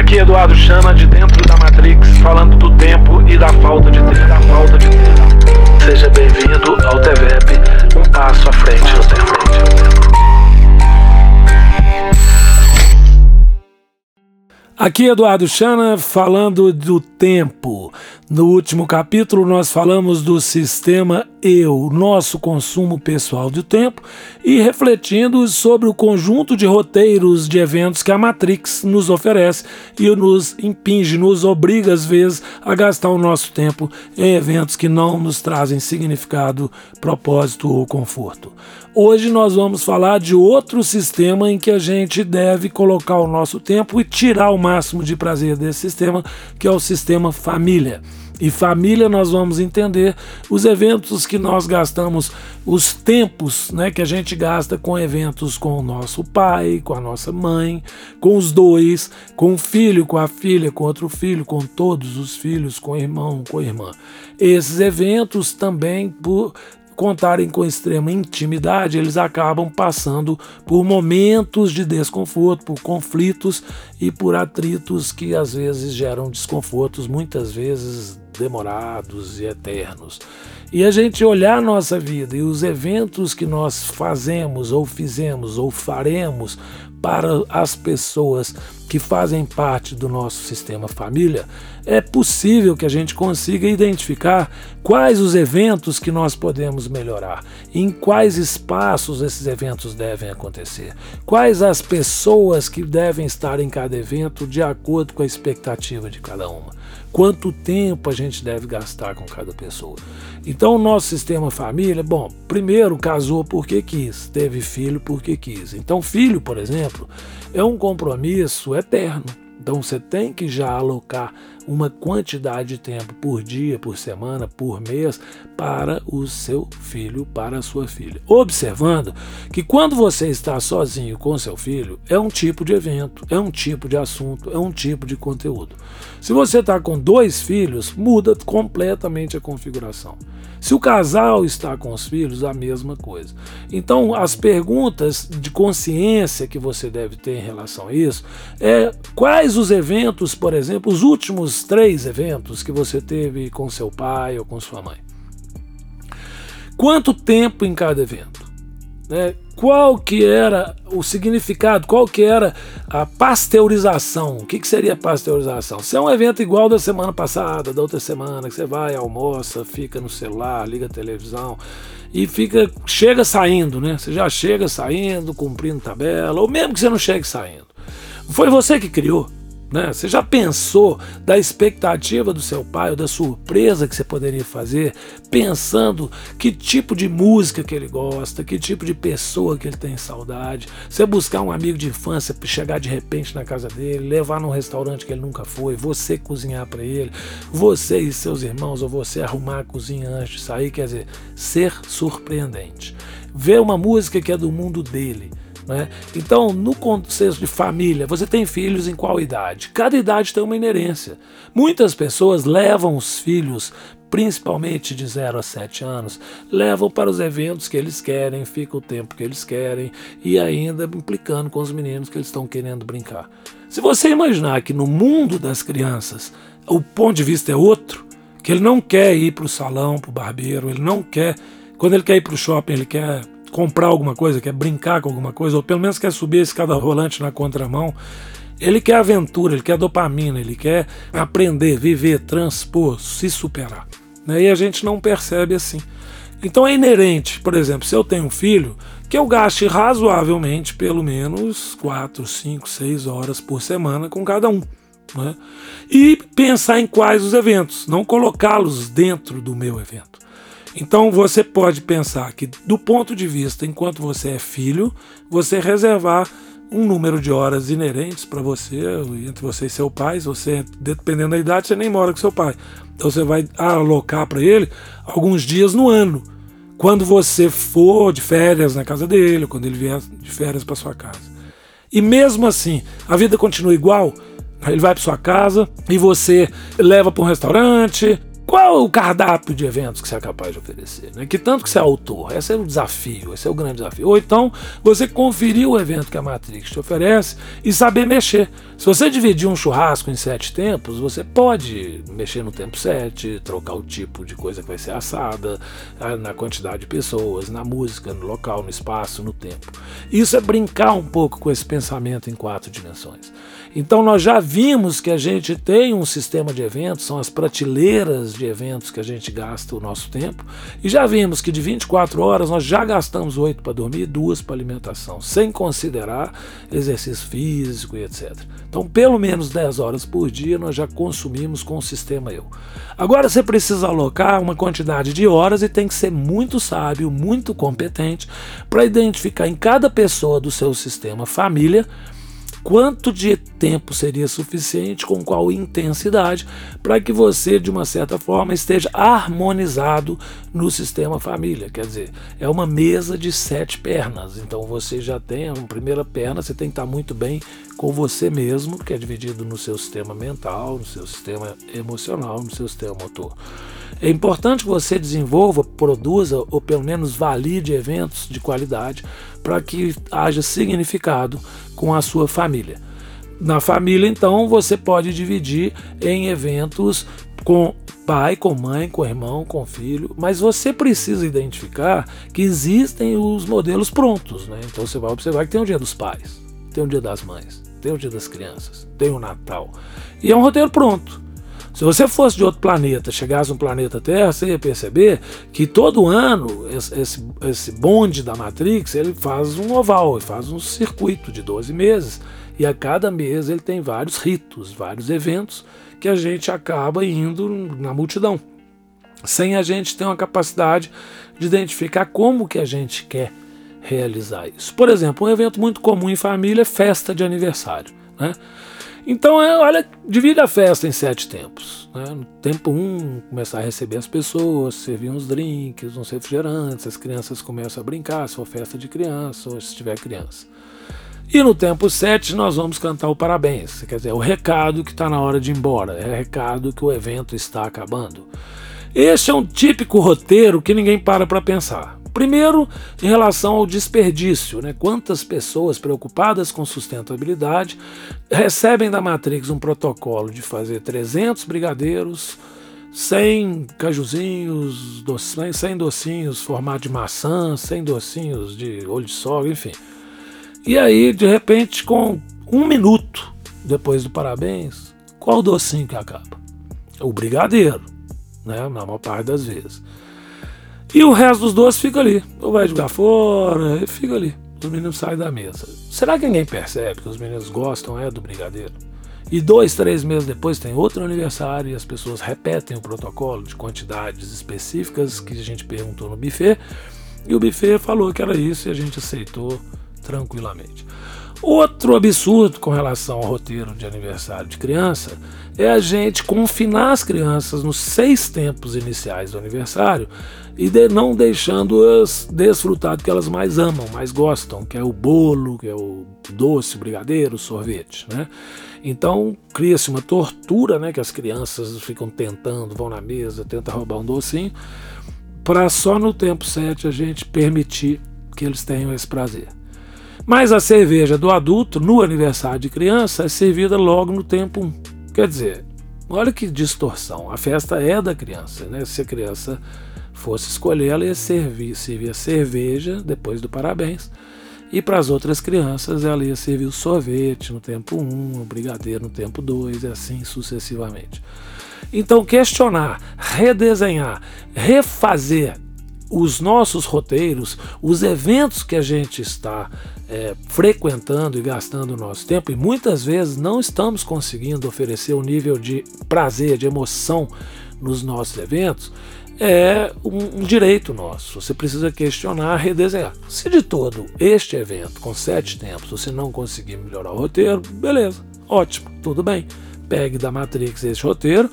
Aqui Eduardo Chama de dentro da Matrix, falando do tempo e da falta de tempo. Da falta de tempo. Seja bem-vindo ao TVEP, um passo à frente no tempo. Aqui Eduardo Chana falando do tempo. No último capítulo nós falamos do sistema eu, nosso consumo pessoal de tempo, e refletindo sobre o conjunto de roteiros de eventos que a Matrix nos oferece e nos impinge, nos obriga às vezes a gastar o nosso tempo em eventos que não nos trazem significado, propósito ou conforto. Hoje nós vamos falar de outro sistema em que a gente deve colocar o nosso tempo e tirar o máximo de prazer desse sistema, que é o sistema família. E família nós vamos entender os eventos que nós gastamos, os tempos né, que a gente gasta com eventos com o nosso pai, com a nossa mãe, com os dois, com o filho, com a filha, com outro filho, com todos os filhos, com o irmão, com a irmã. Esses eventos também por, contarem com extrema intimidade, eles acabam passando por momentos de desconforto, por conflitos e por atritos que às vezes geram desconfortos, muitas vezes demorados e eternos. E a gente olhar a nossa vida e os eventos que nós fazemos, ou fizemos, ou faremos para as pessoas que fazem parte do nosso sistema família, é possível que a gente consiga identificar quais os eventos que nós podemos melhorar, em quais espaços esses eventos devem acontecer, quais as pessoas que devem estar em cada evento de acordo com a expectativa de cada uma, quanto tempo a gente deve gastar com cada pessoa. Então, o nosso sistema família, bom, primeiro casou porque quis, teve filho porque quis. Então, filho, por exemplo, é um compromisso eterno. Então você tem que já alocar uma quantidade de tempo por dia, por semana, por mês para o seu filho, para a sua filha. Observando que quando você está sozinho com seu filho, é um tipo de evento, é um tipo de assunto, é um tipo de conteúdo. Se você está com dois filhos, muda completamente a configuração. Se o casal está com os filhos, a mesma coisa. Então, as perguntas de consciência que você deve ter em relação a isso é quais os eventos, por exemplo, os últimos três eventos que você teve com seu pai ou com sua mãe. Quanto tempo em cada evento? Né? Qual que era o significado, qual que era a pasteurização? O que, que seria pasteurização? Se é um evento igual da semana passada, da outra semana, que você vai, almoça, fica no celular, liga a televisão e fica, chega saindo, né? Você já chega saindo, cumprindo tabela, ou mesmo que você não chegue saindo. Foi você que criou. Né? Você já pensou da expectativa do seu pai ou da surpresa que você poderia fazer, pensando que tipo de música que ele gosta, que tipo de pessoa que ele tem saudade? Você buscar um amigo de infância, chegar de repente na casa dele, levar num restaurante que ele nunca foi, você cozinhar para ele, você e seus irmãos ou você arrumar a cozinha antes de sair, quer dizer, ser surpreendente. Ver uma música que é do mundo dele né? Então, no contexto de família, você tem filhos em qual idade? Cada idade tem uma inerência. Muitas pessoas levam os filhos, principalmente de 0 a 7 anos, levam para os eventos que eles querem, fica o tempo que eles querem e ainda implicando com os meninos que eles estão querendo brincar. Se você imaginar que no mundo das crianças o ponto de vista é outro, que ele não quer ir para o salão, para o barbeiro, ele não quer. Quando ele quer ir para o shopping, ele quer comprar alguma coisa, quer brincar com alguma coisa, ou pelo menos quer subir a escada rolante na contramão, ele quer aventura, ele quer dopamina, ele quer aprender, viver, transpor, se superar. Né? E a gente não percebe assim. Então é inerente, por exemplo, se eu tenho um filho, que eu gaste razoavelmente pelo menos 4, 5, 6 horas por semana com cada um. Né? E pensar em quais os eventos, não colocá-los dentro do meu evento. Então você pode pensar que, do ponto de vista, enquanto você é filho, você reservar um número de horas inerentes para você, entre você e seu pai. Você, dependendo da idade, você nem mora com seu pai. Então você vai alocar para ele alguns dias no ano. Quando você for de férias na casa dele, quando ele vier de férias para sua casa. E mesmo assim, a vida continua igual. Ele vai para sua casa e você leva para um restaurante, qual o cardápio de eventos que você é capaz de oferecer? Né? Que tanto que você é autor? Esse é o desafio, esse é o grande desafio. Ou então você conferir o evento que a Matrix te oferece e saber mexer. Se você dividir um churrasco em sete tempos, você pode mexer no tempo sete, trocar o tipo de coisa que vai ser assada, na quantidade de pessoas, na música, no local, no espaço, no tempo. Isso é brincar um pouco com esse pensamento em quatro dimensões. Então nós já vimos que a gente tem um sistema de eventos, são as prateleiras de eventos que a gente gasta o nosso tempo, e já vimos que de 24 horas nós já gastamos 8 para dormir e 2 para alimentação, sem considerar exercício físico e etc. Então, pelo menos 10 horas por dia nós já consumimos com o sistema eu. Agora você precisa alocar uma quantidade de horas e tem que ser muito sábio, muito competente para identificar em cada pessoa do seu sistema família quanto de tempo seria suficiente, com qual intensidade, para que você, de uma certa forma, esteja harmonizado no sistema família. Quer dizer, é uma mesa de sete pernas. Então você já tem a primeira perna, você tem que estar muito bem com você mesmo, que é dividido no seu sistema mental, no seu sistema emocional, no seu sistema motor. É importante que você desenvolva, produza ou pelo menos valide eventos de qualidade para que haja significado com a sua família. Na família, então, você pode dividir em eventos com pai, com mãe, com irmão, com filho, mas você precisa identificar que existem os modelos prontos. Né? Então você vai observar que tem o dia dos pais, tem o dia das mães, tem o dia das crianças, tem o Natal. E é um roteiro pronto. Se você fosse de outro planeta, chegasse no planeta Terra, você ia perceber que todo ano esse, esse bonde da Matrix ele faz um oval, ele faz um circuito de 12 meses. E a cada mês ele tem vários ritos, vários eventos que a gente acaba indo na multidão. Sem a gente ter uma capacidade de identificar como que a gente quer realizar isso. Por exemplo, um evento muito comum em família é festa de aniversário. Né? Então, é, olha, divide a festa em sete tempos. Né? No tempo um, começar a receber as pessoas, servir uns drinks, uns refrigerantes, as crianças começam a brincar, se for festa de criança ou se tiver criança. E no tempo 7 nós vamos cantar o parabéns, quer dizer, o recado que está na hora de ir embora, é o recado que o evento está acabando. Este é um típico roteiro que ninguém para para pensar. Primeiro, em relação ao desperdício, né? quantas pessoas preocupadas com sustentabilidade recebem da Matrix um protocolo de fazer 300 brigadeiros, 100 cajuzinhos, 100 docinhos formato de maçã, 100 docinhos de olho de sogra, enfim. E aí, de repente, com um minuto depois do parabéns, qual docinho que acaba? O brigadeiro, né? na maior parte das vezes. E o resto dos doces fica ali. Ou vai jogar fora, fica ali. Os meninos saem da mesa. Será que ninguém percebe que os meninos gostam é do brigadeiro? E dois, três meses depois tem outro aniversário e as pessoas repetem o protocolo de quantidades específicas que a gente perguntou no buffet. E o buffet falou que era isso e a gente aceitou tranquilamente. Outro absurdo com relação ao roteiro de aniversário de criança é a gente confinar as crianças nos seis tempos iniciais do aniversário e de, não deixando-as desfrutar do que elas mais amam, mais gostam, que é o bolo, que é o doce, brigadeiro, sorvete, né? Então cria-se uma tortura, né? Que as crianças ficam tentando, vão na mesa, tentam roubar um docinho, para só no tempo 7 a gente permitir que eles tenham esse prazer. Mas a cerveja do adulto, no aniversário de criança, é servida logo no tempo 1. Quer dizer, olha que distorção. A festa é da criança, né? Se a criança fosse escolher, ela ia servir, servir a cerveja depois do parabéns. E para as outras crianças, ela ia servir o sorvete no tempo 1, o brigadeiro no tempo 2 e assim sucessivamente. Então, questionar, redesenhar, refazer os nossos roteiros, os eventos que a gente está é, frequentando e gastando o nosso tempo, e muitas vezes não estamos conseguindo oferecer o um nível de prazer, de emoção nos nossos eventos, é um, um, direito nosso. Você precisa questionar, redesenhar. Se de todo este evento, com sete tempos, você não conseguir melhorar o roteiro, beleza, ótimo, tudo bem. Pegue da Matrix esse roteiro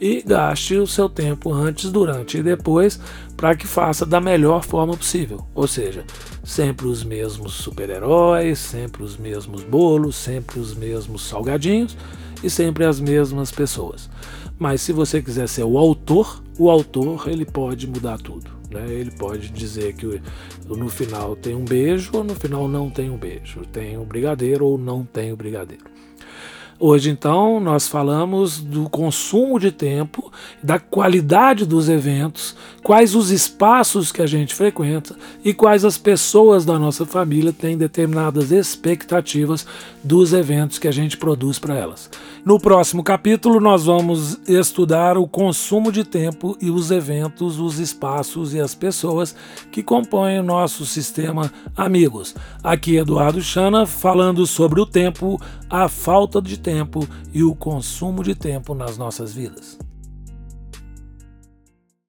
e gaste o seu tempo antes, durante e depois para que faça da melhor forma possível. Ou seja, sempre os mesmos super-heróis, sempre os mesmos bolos, sempre os mesmos salgadinhos e sempre as mesmas pessoas. Mas se você quiser ser o autor, o autor ele pode mudar tudo. Né? Ele pode dizer que no final tem um beijo ou no final não tem um beijo, tem um brigadeiro ou não tem o um brigadeiro. Hoje, então, nós falamos do consumo de tempo, da qualidade dos eventos, quais os espaços que a gente frequenta e quais as pessoas da nossa família têm determinadas expectativas dos eventos que a gente produz para elas. No próximo capítulo, nós vamos estudar o consumo de tempo e os eventos, os espaços e as pessoas que compõem o nosso sistema Amigos. Aqui Eduardo Chana falando sobre o tempo, a falta de tempo e o consumo de tempo nas nossas vidas.